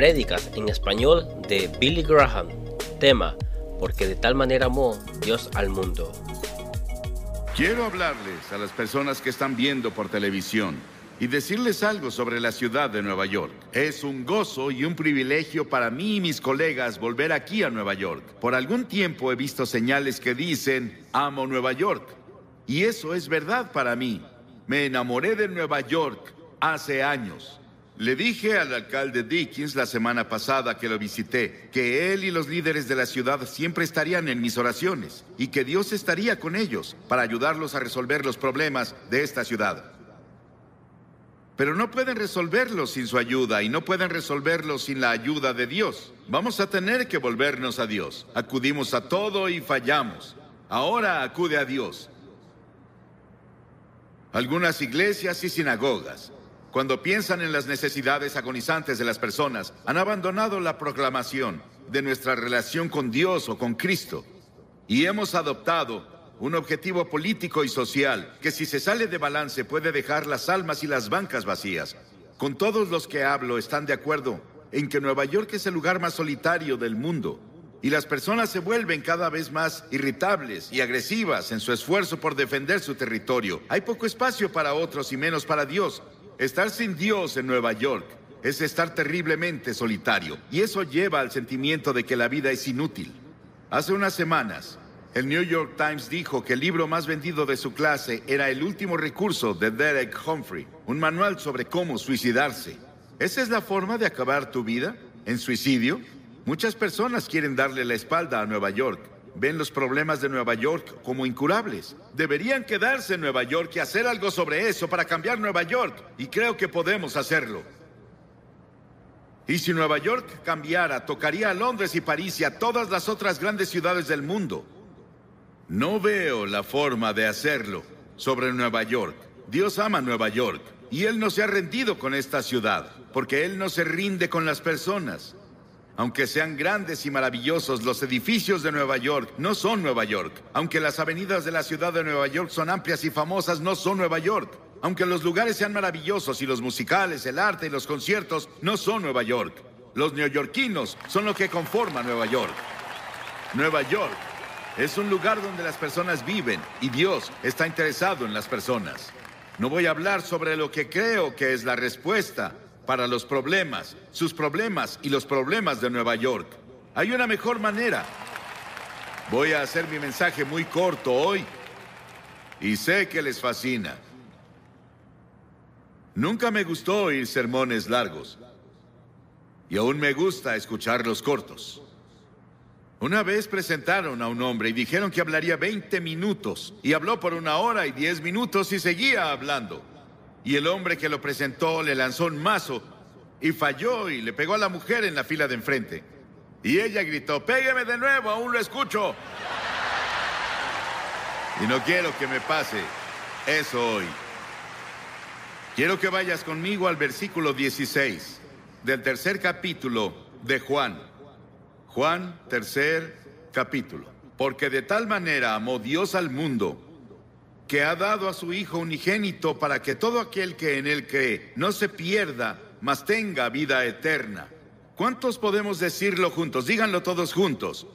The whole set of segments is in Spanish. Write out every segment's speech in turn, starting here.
Prédicas en español de Billy Graham. Tema, porque de tal manera amó Dios al mundo. Quiero hablarles a las personas que están viendo por televisión y decirles algo sobre la ciudad de Nueva York. Es un gozo y un privilegio para mí y mis colegas volver aquí a Nueva York. Por algún tiempo he visto señales que dicen, amo Nueva York. Y eso es verdad para mí. Me enamoré de Nueva York hace años. Le dije al alcalde Dickens la semana pasada que lo visité que él y los líderes de la ciudad siempre estarían en mis oraciones y que Dios estaría con ellos para ayudarlos a resolver los problemas de esta ciudad. Pero no pueden resolverlos sin su ayuda y no pueden resolverlos sin la ayuda de Dios. Vamos a tener que volvernos a Dios. Acudimos a todo y fallamos. Ahora acude a Dios. Algunas iglesias y sinagogas cuando piensan en las necesidades agonizantes de las personas, han abandonado la proclamación de nuestra relación con Dios o con Cristo y hemos adoptado un objetivo político y social que si se sale de balance puede dejar las almas y las bancas vacías. Con todos los que hablo están de acuerdo en que Nueva York es el lugar más solitario del mundo y las personas se vuelven cada vez más irritables y agresivas en su esfuerzo por defender su territorio. Hay poco espacio para otros y menos para Dios. Estar sin Dios en Nueva York es estar terriblemente solitario y eso lleva al sentimiento de que la vida es inútil. Hace unas semanas, el New York Times dijo que el libro más vendido de su clase era El último recurso de Derek Humphrey, un manual sobre cómo suicidarse. ¿Esa es la forma de acabar tu vida? ¿En suicidio? Muchas personas quieren darle la espalda a Nueva York ven los problemas de Nueva York como incurables. Deberían quedarse en Nueva York y hacer algo sobre eso para cambiar Nueva York. Y creo que podemos hacerlo. Y si Nueva York cambiara, tocaría a Londres y París y a todas las otras grandes ciudades del mundo. No veo la forma de hacerlo sobre Nueva York. Dios ama Nueva York y Él no se ha rendido con esta ciudad, porque Él no se rinde con las personas. Aunque sean grandes y maravillosos, los edificios de Nueva York no son Nueva York. Aunque las avenidas de la ciudad de Nueva York son amplias y famosas, no son Nueva York. Aunque los lugares sean maravillosos y los musicales, el arte y los conciertos no son Nueva York. Los neoyorquinos son lo que conforma Nueva York. Nueva York es un lugar donde las personas viven y Dios está interesado en las personas. No voy a hablar sobre lo que creo que es la respuesta para los problemas, sus problemas y los problemas de Nueva York. Hay una mejor manera. Voy a hacer mi mensaje muy corto hoy y sé que les fascina. Nunca me gustó oír sermones largos y aún me gusta escucharlos cortos. Una vez presentaron a un hombre y dijeron que hablaría 20 minutos y habló por una hora y 10 minutos y seguía hablando. Y el hombre que lo presentó le lanzó un mazo y falló y le pegó a la mujer en la fila de enfrente. Y ella gritó, pégueme de nuevo, aún lo escucho. Y no quiero que me pase eso hoy. Quiero que vayas conmigo al versículo 16 del tercer capítulo de Juan. Juan, tercer capítulo. Porque de tal manera amó Dios al mundo que ha dado a su Hijo unigénito para que todo aquel que en él cree no se pierda, mas tenga vida eterna. ¿Cuántos podemos decirlo juntos? Díganlo todos juntos.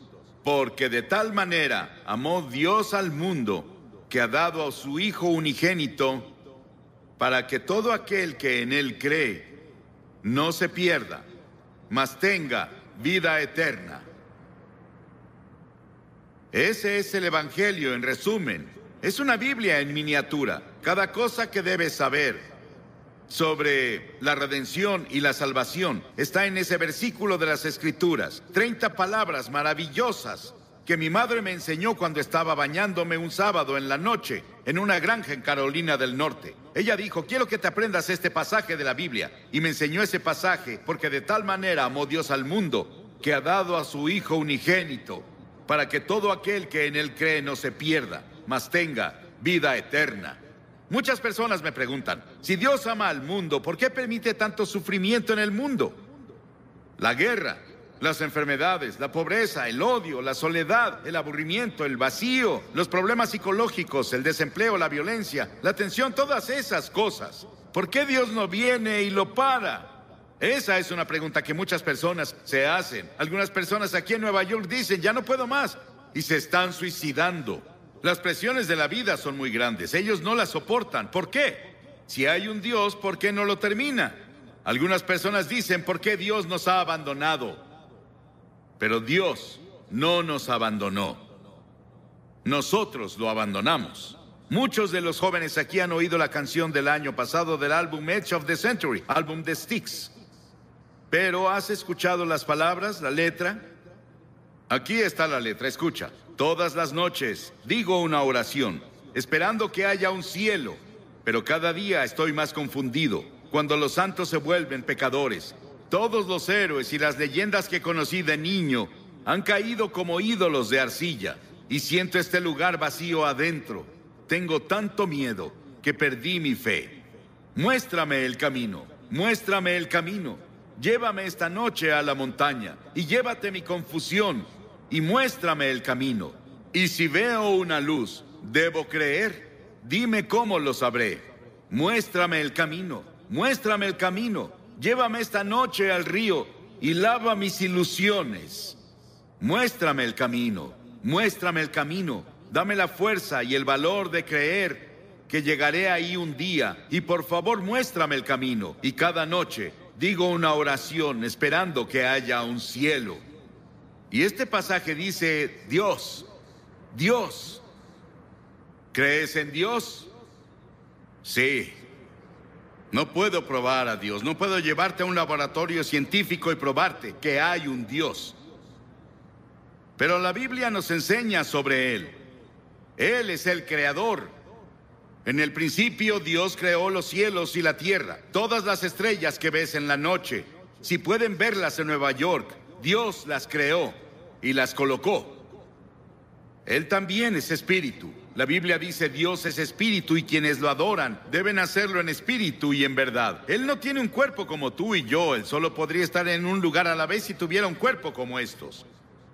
Porque de tal manera amó Dios al mundo que ha dado a su Hijo unigénito para que todo aquel que en él cree no se pierda, mas tenga vida eterna. Ese es el Evangelio en resumen. Es una Biblia en miniatura. Cada cosa que debes saber sobre la redención y la salvación está en ese versículo de las Escrituras. Treinta palabras maravillosas que mi madre me enseñó cuando estaba bañándome un sábado en la noche en una granja en Carolina del Norte. Ella dijo, quiero que te aprendas este pasaje de la Biblia. Y me enseñó ese pasaje porque de tal manera amó Dios al mundo que ha dado a su Hijo unigénito para que todo aquel que en él cree no se pierda mas tenga vida eterna. Muchas personas me preguntan, si Dios ama al mundo, ¿por qué permite tanto sufrimiento en el mundo? La guerra, las enfermedades, la pobreza, el odio, la soledad, el aburrimiento, el vacío, los problemas psicológicos, el desempleo, la violencia, la tensión, todas esas cosas. ¿Por qué Dios no viene y lo para? Esa es una pregunta que muchas personas se hacen. Algunas personas aquí en Nueva York dicen, ya no puedo más, y se están suicidando. Las presiones de la vida son muy grandes, ellos no las soportan. ¿Por qué? Si hay un Dios, ¿por qué no lo termina? Algunas personas dicen, ¿por qué Dios nos ha abandonado? Pero Dios no nos abandonó. Nosotros lo abandonamos. Muchos de los jóvenes aquí han oído la canción del año pasado del álbum Edge of the Century, álbum de Styx. Pero ¿has escuchado las palabras, la letra? Aquí está la letra, escucha. Todas las noches digo una oración, esperando que haya un cielo, pero cada día estoy más confundido cuando los santos se vuelven pecadores. Todos los héroes y las leyendas que conocí de niño han caído como ídolos de arcilla y siento este lugar vacío adentro. Tengo tanto miedo que perdí mi fe. Muéstrame el camino, muéstrame el camino. Llévame esta noche a la montaña y llévate mi confusión y muéstrame el camino. Y si veo una luz, ¿debo creer? Dime cómo lo sabré. Muéstrame el camino, muéstrame el camino. Llévame esta noche al río y lava mis ilusiones. Muéstrame el camino, muéstrame el camino. Dame la fuerza y el valor de creer que llegaré ahí un día. Y por favor muéstrame el camino. Y cada noche digo una oración esperando que haya un cielo. Y este pasaje dice, Dios, Dios, ¿crees en Dios? Sí. No puedo probar a Dios, no puedo llevarte a un laboratorio científico y probarte que hay un Dios. Pero la Biblia nos enseña sobre Él. Él es el creador. En el principio Dios creó los cielos y la tierra, todas las estrellas que ves en la noche. Si pueden verlas en Nueva York, Dios las creó y las colocó. Él también es espíritu. La Biblia dice Dios es espíritu y quienes lo adoran deben hacerlo en espíritu y en verdad. Él no tiene un cuerpo como tú y yo, él solo podría estar en un lugar a la vez si tuviera un cuerpo como estos.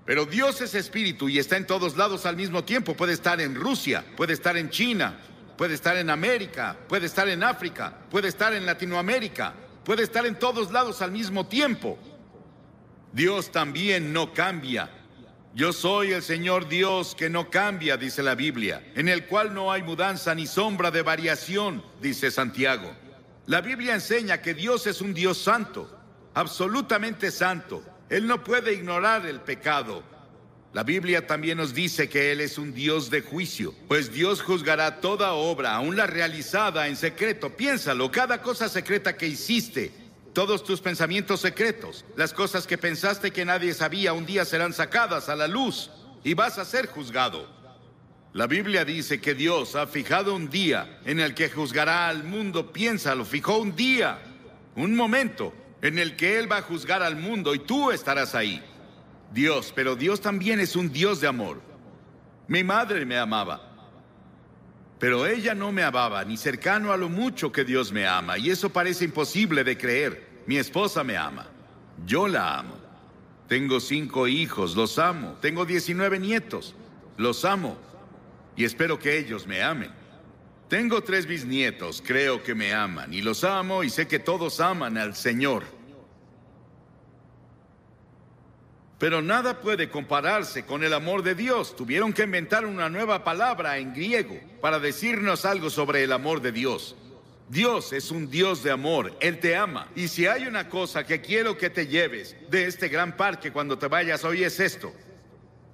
Pero Dios es espíritu y está en todos lados al mismo tiempo. Puede estar en Rusia, puede estar en China, puede estar en América, puede estar en África, puede estar en Latinoamérica, puede estar en todos lados al mismo tiempo. Dios también no cambia. Yo soy el Señor Dios que no cambia, dice la Biblia, en el cual no hay mudanza ni sombra de variación, dice Santiago. La Biblia enseña que Dios es un Dios santo, absolutamente santo. Él no puede ignorar el pecado. La Biblia también nos dice que Él es un Dios de juicio, pues Dios juzgará toda obra, aun la realizada en secreto. Piénsalo, cada cosa secreta que hiciste, todos tus pensamientos secretos, las cosas que pensaste que nadie sabía, un día serán sacadas a la luz y vas a ser juzgado. La Biblia dice que Dios ha fijado un día en el que juzgará al mundo. Piénsalo, fijó un día, un momento en el que Él va a juzgar al mundo y tú estarás ahí. Dios, pero Dios también es un Dios de amor. Mi madre me amaba, pero ella no me amaba ni cercano a lo mucho que Dios me ama, y eso parece imposible de creer. Mi esposa me ama, yo la amo. Tengo cinco hijos, los amo. Tengo 19 nietos, los amo, y espero que ellos me amen. Tengo tres bisnietos, creo que me aman, y los amo, y sé que todos aman al Señor. Pero nada puede compararse con el amor de Dios. Tuvieron que inventar una nueva palabra en griego para decirnos algo sobre el amor de Dios. Dios es un Dios de amor, Él te ama. Y si hay una cosa que quiero que te lleves de este gran parque cuando te vayas hoy es esto.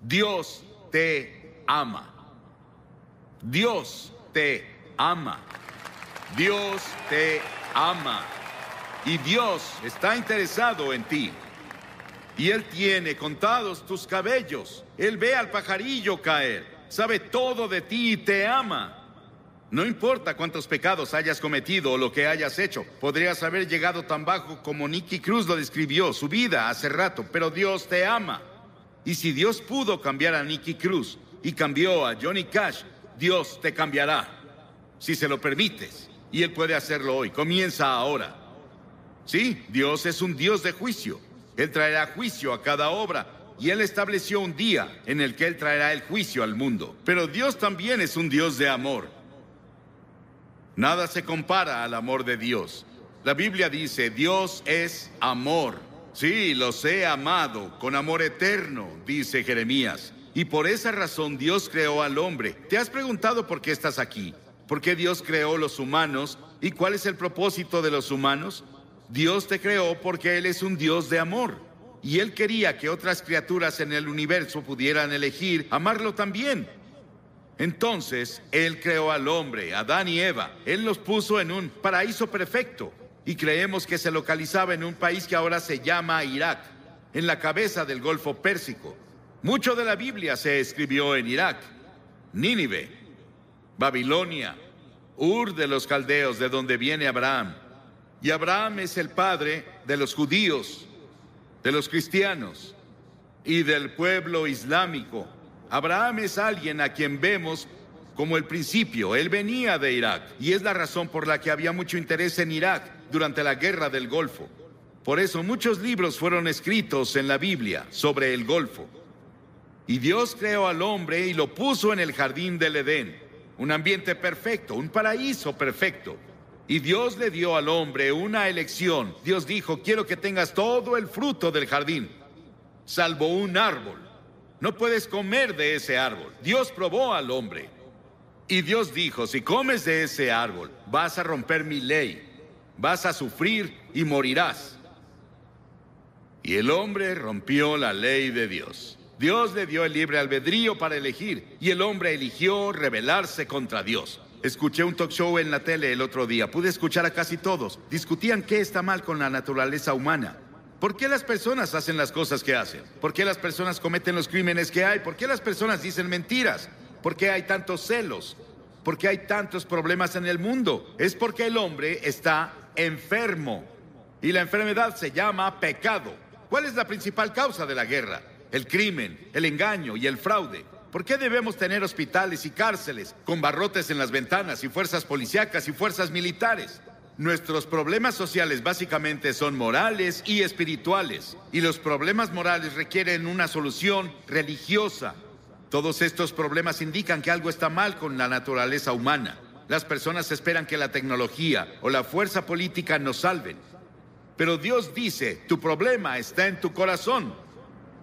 Dios te ama. Dios te ama. Dios te ama. Y Dios está interesado en ti. Y Él tiene contados tus cabellos. Él ve al pajarillo caer. Sabe todo de ti y te ama. No importa cuántos pecados hayas cometido o lo que hayas hecho, podrías haber llegado tan bajo como Nicky Cruz lo describió, su vida hace rato, pero Dios te ama. Y si Dios pudo cambiar a Nicky Cruz y cambió a Johnny Cash, Dios te cambiará. Si se lo permites. Y Él puede hacerlo hoy. Comienza ahora. Sí, Dios es un Dios de juicio. Él traerá juicio a cada obra. Y Él estableció un día en el que Él traerá el juicio al mundo. Pero Dios también es un Dios de amor. Nada se compara al amor de Dios. La Biblia dice, Dios es amor. Sí, los he amado con amor eterno, dice Jeremías. Y por esa razón Dios creó al hombre. ¿Te has preguntado por qué estás aquí? ¿Por qué Dios creó los humanos? ¿Y cuál es el propósito de los humanos? Dios te creó porque Él es un Dios de amor. Y Él quería que otras criaturas en el universo pudieran elegir amarlo también. Entonces, Él creó al hombre, Adán y Eva. Él los puso en un paraíso perfecto. Y creemos que se localizaba en un país que ahora se llama Irak, en la cabeza del Golfo Pérsico. Mucho de la Biblia se escribió en Irak, Nínive, Babilonia, Ur de los caldeos, de donde viene Abraham. Y Abraham es el padre de los judíos, de los cristianos y del pueblo islámico. Abraham es alguien a quien vemos como el principio. Él venía de Irak y es la razón por la que había mucho interés en Irak durante la guerra del Golfo. Por eso muchos libros fueron escritos en la Biblia sobre el Golfo. Y Dios creó al hombre y lo puso en el jardín del Edén, un ambiente perfecto, un paraíso perfecto. Y Dios le dio al hombre una elección. Dios dijo, quiero que tengas todo el fruto del jardín, salvo un árbol. No puedes comer de ese árbol. Dios probó al hombre. Y Dios dijo, si comes de ese árbol, vas a romper mi ley, vas a sufrir y morirás. Y el hombre rompió la ley de Dios. Dios le dio el libre albedrío para elegir y el hombre eligió rebelarse contra Dios. Escuché un talk show en la tele el otro día, pude escuchar a casi todos. Discutían qué está mal con la naturaleza humana. ¿Por qué las personas hacen las cosas que hacen? ¿Por qué las personas cometen los crímenes que hay? ¿Por qué las personas dicen mentiras? ¿Por qué hay tantos celos? ¿Por qué hay tantos problemas en el mundo? Es porque el hombre está enfermo. Y la enfermedad se llama pecado. ¿Cuál es la principal causa de la guerra? el crimen, el engaño y el fraude. ¿Por qué debemos tener hospitales y cárceles con barrotes en las ventanas y fuerzas policíacas y fuerzas militares? Nuestros problemas sociales básicamente son morales y espirituales, y los problemas morales requieren una solución religiosa. Todos estos problemas indican que algo está mal con la naturaleza humana. Las personas esperan que la tecnología o la fuerza política nos salven. Pero Dios dice, tu problema está en tu corazón.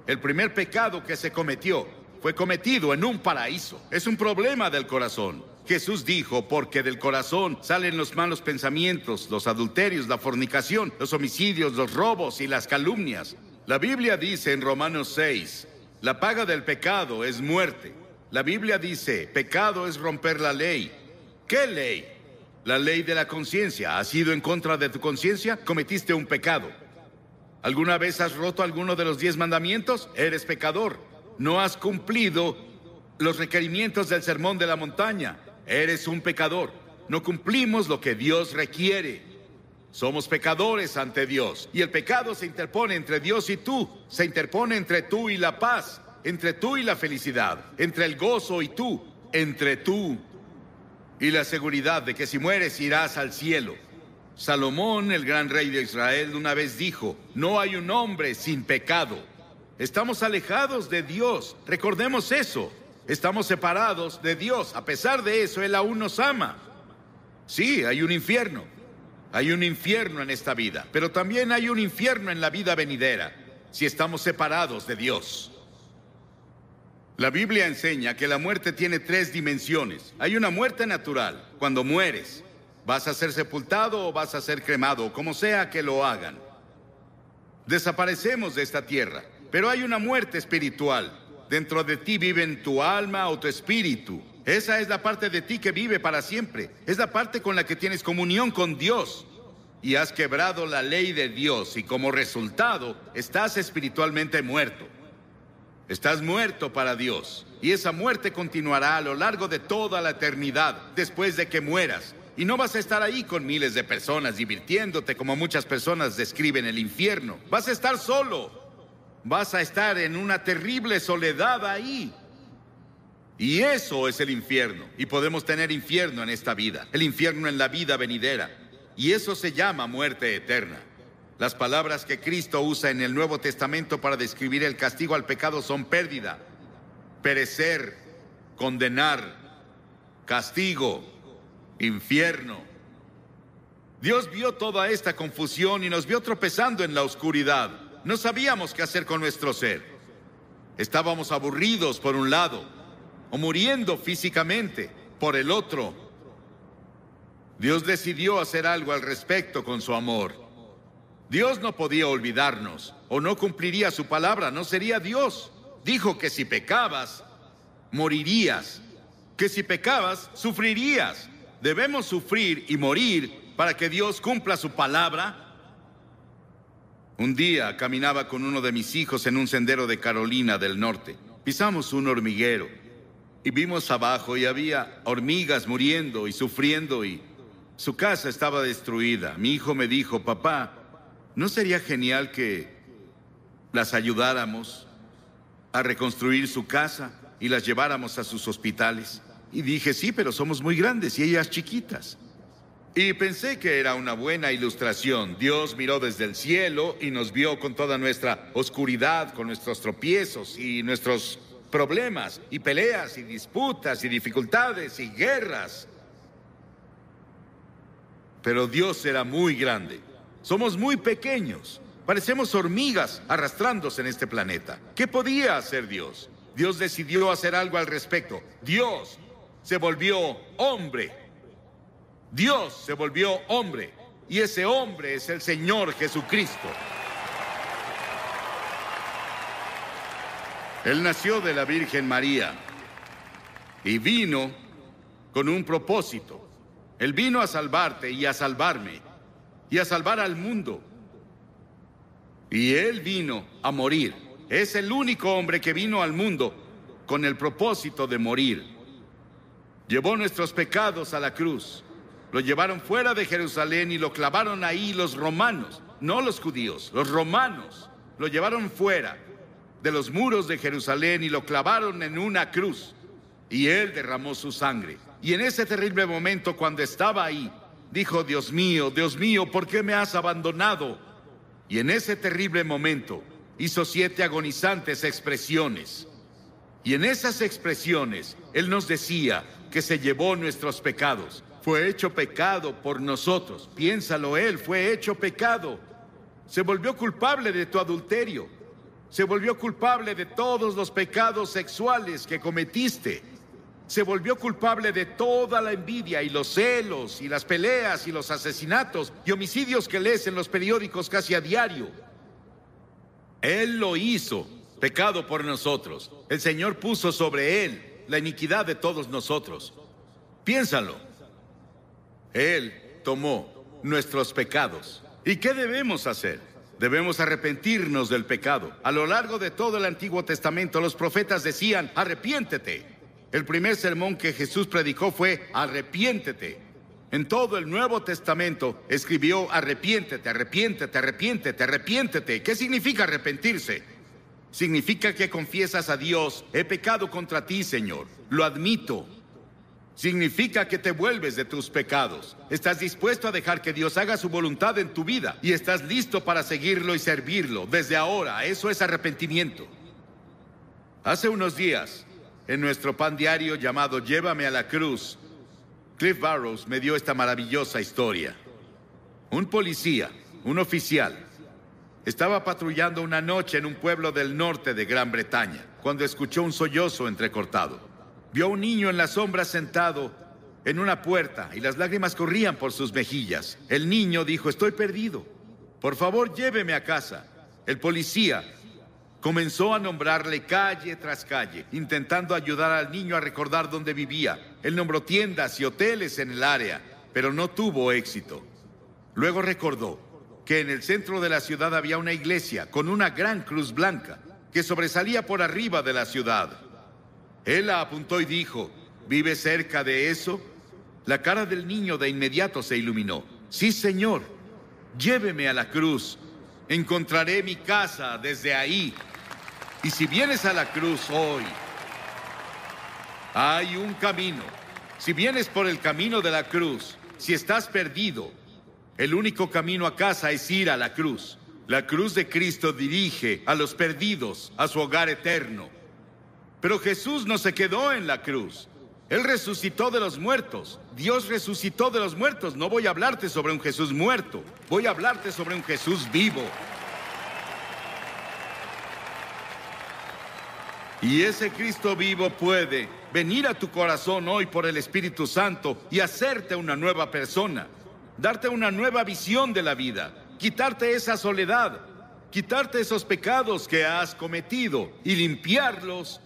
El primer pecado que se cometió fue cometido en un paraíso. Es un problema del corazón. Jesús dijo, porque del corazón salen los malos pensamientos, los adulterios, la fornicación, los homicidios, los robos y las calumnias. La Biblia dice en Romanos 6, la paga del pecado es muerte. La Biblia dice, pecado es romper la ley. ¿Qué ley? La ley de la conciencia. ¿Has ido en contra de tu conciencia? Cometiste un pecado. ¿Alguna vez has roto alguno de los diez mandamientos? Eres pecador. No has cumplido los requerimientos del sermón de la montaña. Eres un pecador. No cumplimos lo que Dios requiere. Somos pecadores ante Dios. Y el pecado se interpone entre Dios y tú. Se interpone entre tú y la paz. Entre tú y la felicidad. Entre el gozo y tú. Entre tú y la seguridad de que si mueres irás al cielo. Salomón, el gran rey de Israel, una vez dijo, no hay un hombre sin pecado. Estamos alejados de Dios, recordemos eso. Estamos separados de Dios. A pesar de eso, Él aún nos ama. Sí, hay un infierno. Hay un infierno en esta vida, pero también hay un infierno en la vida venidera, si estamos separados de Dios. La Biblia enseña que la muerte tiene tres dimensiones. Hay una muerte natural, cuando mueres. Vas a ser sepultado o vas a ser cremado, como sea que lo hagan. Desaparecemos de esta tierra, pero hay una muerte espiritual. Dentro de ti viven tu alma o tu espíritu. Esa es la parte de ti que vive para siempre. Es la parte con la que tienes comunión con Dios. Y has quebrado la ley de Dios y como resultado estás espiritualmente muerto. Estás muerto para Dios. Y esa muerte continuará a lo largo de toda la eternidad después de que mueras. Y no vas a estar ahí con miles de personas divirtiéndote como muchas personas describen el infierno. Vas a estar solo. Vas a estar en una terrible soledad ahí. Y eso es el infierno. Y podemos tener infierno en esta vida. El infierno en la vida venidera. Y eso se llama muerte eterna. Las palabras que Cristo usa en el Nuevo Testamento para describir el castigo al pecado son pérdida, perecer, condenar, castigo, infierno. Dios vio toda esta confusión y nos vio tropezando en la oscuridad. No sabíamos qué hacer con nuestro ser. Estábamos aburridos por un lado o muriendo físicamente por el otro. Dios decidió hacer algo al respecto con su amor. Dios no podía olvidarnos o no cumpliría su palabra, no sería Dios. Dijo que si pecabas, morirías. Que si pecabas, sufrirías. Debemos sufrir y morir para que Dios cumpla su palabra? Un día caminaba con uno de mis hijos en un sendero de Carolina del Norte. Pisamos un hormiguero y vimos abajo y había hormigas muriendo y sufriendo y su casa estaba destruida. Mi hijo me dijo, papá, ¿no sería genial que las ayudáramos a reconstruir su casa y las lleváramos a sus hospitales? Y dije, sí, pero somos muy grandes y ellas chiquitas. Y pensé que era una buena ilustración. Dios miró desde el cielo y nos vio con toda nuestra oscuridad, con nuestros tropiezos y nuestros problemas y peleas y disputas y dificultades y guerras. Pero Dios era muy grande. Somos muy pequeños. Parecemos hormigas arrastrándose en este planeta. ¿Qué podía hacer Dios? Dios decidió hacer algo al respecto. Dios se volvió hombre Dios se volvió hombre y ese hombre es el Señor Jesucristo. Él nació de la Virgen María y vino con un propósito. Él vino a salvarte y a salvarme y a salvar al mundo. Y Él vino a morir. Es el único hombre que vino al mundo con el propósito de morir. Llevó nuestros pecados a la cruz lo llevaron fuera de Jerusalén y lo clavaron ahí los romanos, no los judíos, los romanos. Lo llevaron fuera de los muros de Jerusalén y lo clavaron en una cruz. Y él derramó su sangre. Y en ese terrible momento, cuando estaba ahí, dijo, Dios mío, Dios mío, ¿por qué me has abandonado? Y en ese terrible momento hizo siete agonizantes expresiones. Y en esas expresiones Él nos decía que se llevó nuestros pecados fue hecho pecado por nosotros. Piénsalo, Él fue hecho pecado. Se volvió culpable de tu adulterio. Se volvió culpable de todos los pecados sexuales que cometiste. Se volvió culpable de toda la envidia y los celos y las peleas y los asesinatos y homicidios que lees en los periódicos casi a diario. Él lo hizo, pecado por nosotros. El Señor puso sobre Él la iniquidad de todos nosotros. Piénsalo. Él tomó nuestros pecados. ¿Y qué debemos hacer? Debemos arrepentirnos del pecado. A lo largo de todo el Antiguo Testamento los profetas decían, arrepiéntete. El primer sermón que Jesús predicó fue, arrepiéntete. En todo el Nuevo Testamento escribió, arrepiéntete, arrepiéntete, arrepiéntete, arrepiéntete. ¿Qué significa arrepentirse? Significa que confiesas a Dios, he pecado contra ti, Señor. Lo admito, Significa que te vuelves de tus pecados. Estás dispuesto a dejar que Dios haga su voluntad en tu vida y estás listo para seguirlo y servirlo desde ahora. Eso es arrepentimiento. Hace unos días, en nuestro pan diario llamado Llévame a la cruz, Cliff Barrows me dio esta maravillosa historia. Un policía, un oficial, estaba patrullando una noche en un pueblo del norte de Gran Bretaña cuando escuchó un sollozo entrecortado. Vio a un niño en la sombra sentado en una puerta y las lágrimas corrían por sus mejillas. El niño dijo, estoy perdido. Por favor, lléveme a casa. El policía comenzó a nombrarle calle tras calle, intentando ayudar al niño a recordar dónde vivía. Él nombró tiendas y hoteles en el área, pero no tuvo éxito. Luego recordó que en el centro de la ciudad había una iglesia con una gran cruz blanca que sobresalía por arriba de la ciudad. Él la apuntó y dijo, ¿vive cerca de eso? La cara del niño de inmediato se iluminó. Sí, Señor, lléveme a la cruz. Encontraré mi casa desde ahí. Y si vienes a la cruz hoy, hay un camino. Si vienes por el camino de la cruz, si estás perdido, el único camino a casa es ir a la cruz. La cruz de Cristo dirige a los perdidos a su hogar eterno. Pero Jesús no se quedó en la cruz. Él resucitó de los muertos. Dios resucitó de los muertos. No voy a hablarte sobre un Jesús muerto. Voy a hablarte sobre un Jesús vivo. Y ese Cristo vivo puede venir a tu corazón hoy por el Espíritu Santo y hacerte una nueva persona, darte una nueva visión de la vida, quitarte esa soledad, quitarte esos pecados que has cometido y limpiarlos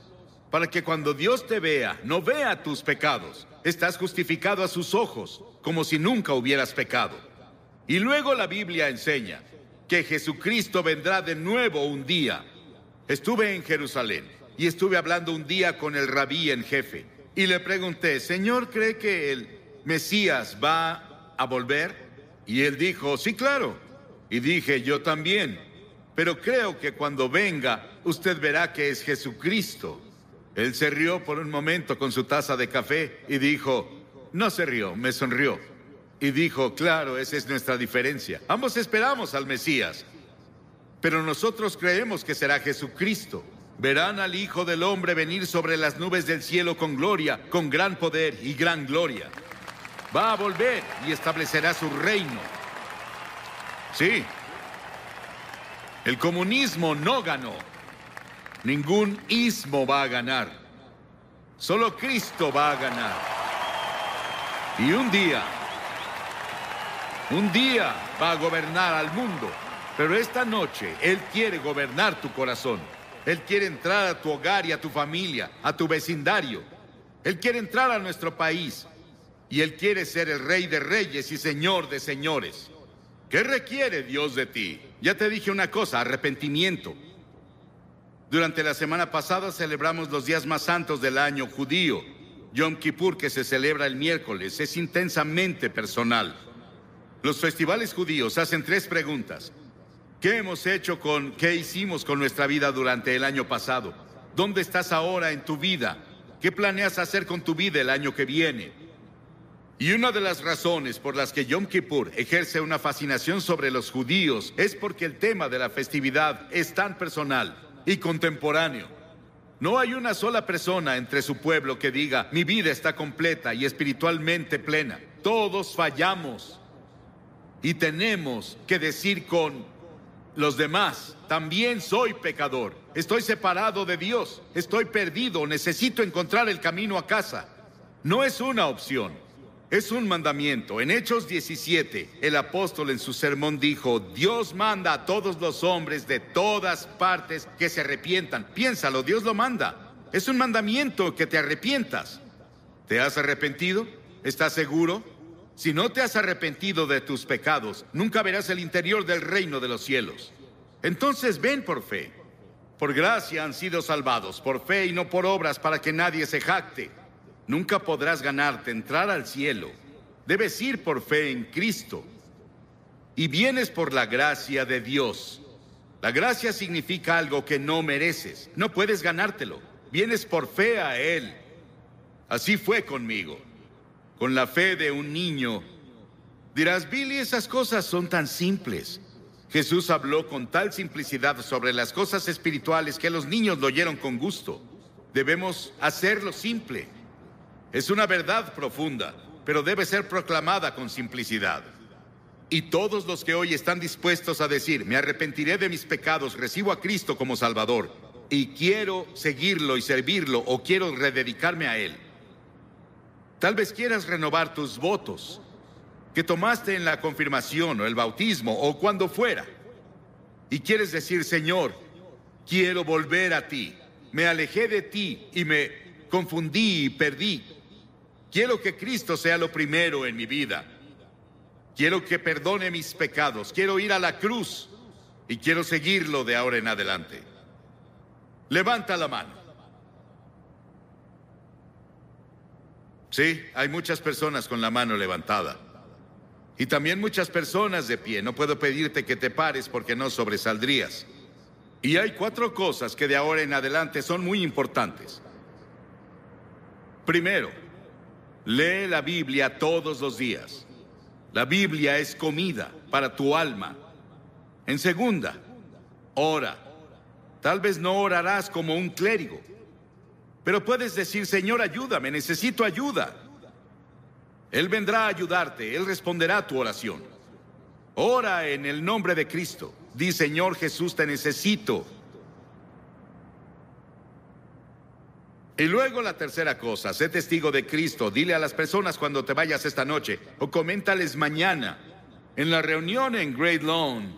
para que cuando Dios te vea, no vea tus pecados. Estás justificado a sus ojos, como si nunca hubieras pecado. Y luego la Biblia enseña que Jesucristo vendrá de nuevo un día. Estuve en Jerusalén y estuve hablando un día con el rabí en jefe y le pregunté, Señor, ¿cree que el Mesías va a volver? Y él dijo, sí, claro. Y dije, yo también. Pero creo que cuando venga, usted verá que es Jesucristo. Él se rió por un momento con su taza de café y dijo, no se rió, me sonrió. Y dijo, claro, esa es nuestra diferencia. Ambos esperamos al Mesías, pero nosotros creemos que será Jesucristo. Verán al Hijo del Hombre venir sobre las nubes del cielo con gloria, con gran poder y gran gloria. Va a volver y establecerá su reino. Sí. El comunismo no ganó. Ningún ismo va a ganar. Solo Cristo va a ganar. Y un día, un día va a gobernar al mundo. Pero esta noche Él quiere gobernar tu corazón. Él quiere entrar a tu hogar y a tu familia, a tu vecindario. Él quiere entrar a nuestro país. Y Él quiere ser el rey de reyes y señor de señores. ¿Qué requiere Dios de ti? Ya te dije una cosa, arrepentimiento. Durante la semana pasada celebramos los días más santos del año judío. Yom Kippur, que se celebra el miércoles, es intensamente personal. Los festivales judíos hacen tres preguntas. ¿Qué hemos hecho con, qué hicimos con nuestra vida durante el año pasado? ¿Dónde estás ahora en tu vida? ¿Qué planeas hacer con tu vida el año que viene? Y una de las razones por las que Yom Kippur ejerce una fascinación sobre los judíos es porque el tema de la festividad es tan personal y contemporáneo. No hay una sola persona entre su pueblo que diga, mi vida está completa y espiritualmente plena. Todos fallamos. Y tenemos que decir con los demás. También soy pecador. Estoy separado de Dios. Estoy perdido. Necesito encontrar el camino a casa. No es una opción. Es un mandamiento. En Hechos 17, el apóstol en su sermón dijo, Dios manda a todos los hombres de todas partes que se arrepientan. Piénsalo, Dios lo manda. Es un mandamiento que te arrepientas. ¿Te has arrepentido? ¿Estás seguro? Si no te has arrepentido de tus pecados, nunca verás el interior del reino de los cielos. Entonces ven por fe. Por gracia han sido salvados, por fe y no por obras para que nadie se jacte. Nunca podrás ganarte entrar al cielo. Debes ir por fe en Cristo. Y vienes por la gracia de Dios. La gracia significa algo que no mereces. No puedes ganártelo. Vienes por fe a Él. Así fue conmigo con la fe de un niño. Dirás, Billy, esas cosas son tan simples. Jesús habló con tal simplicidad sobre las cosas espirituales que los niños lo oyeron con gusto. Debemos hacerlo simple. Es una verdad profunda, pero debe ser proclamada con simplicidad. Y todos los que hoy están dispuestos a decir, me arrepentiré de mis pecados, recibo a Cristo como Salvador, y quiero seguirlo y servirlo, o quiero rededicarme a Él, Tal vez quieras renovar tus votos que tomaste en la confirmación o el bautismo o cuando fuera. Y quieres decir, Señor, quiero volver a ti. Me alejé de ti y me confundí y perdí. Quiero que Cristo sea lo primero en mi vida. Quiero que perdone mis pecados. Quiero ir a la cruz y quiero seguirlo de ahora en adelante. Levanta la mano. Sí, hay muchas personas con la mano levantada. Y también muchas personas de pie. No puedo pedirte que te pares porque no sobresaldrías. Y hay cuatro cosas que de ahora en adelante son muy importantes. Primero, lee la Biblia todos los días. La Biblia es comida para tu alma. En segunda, ora. Tal vez no orarás como un clérigo Pero puedes decir, Señor, ayúdame, necesito ayuda. Él vendrá a ayudarte, Él responderá a tu oración. Ora en el nombre de Cristo. Di, Señor Jesús, te necesito. Y luego la tercera cosa, sé testigo de Cristo. Dile a las personas cuando te vayas esta noche o coméntales mañana. En la reunión en Great Lawn,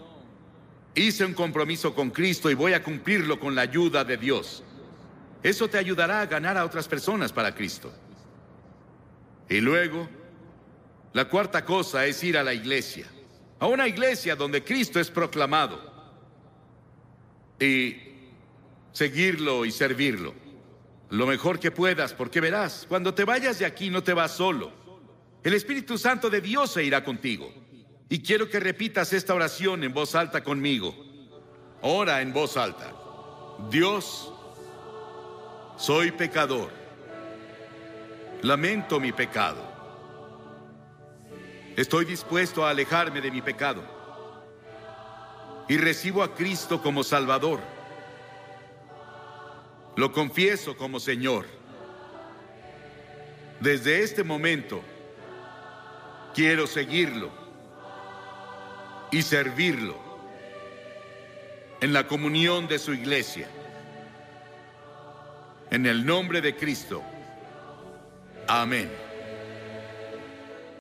hice un compromiso con Cristo y voy a cumplirlo con la ayuda de Dios. Eso te ayudará a ganar a otras personas para Cristo. Y luego, la cuarta cosa es ir a la iglesia. A una iglesia donde Cristo es proclamado. Y seguirlo y servirlo. Lo mejor que puedas, porque verás, cuando te vayas de aquí no te vas solo. El Espíritu Santo de Dios se irá contigo. Y quiero que repitas esta oración en voz alta conmigo. Ora en voz alta. Dios, soy pecador. Lamento mi pecado. Estoy dispuesto a alejarme de mi pecado. Y recibo a Cristo como Salvador. Lo confieso como Señor. Desde este momento, quiero seguirlo y servirlo en la comunión de su iglesia. En el nombre de Cristo. Amén.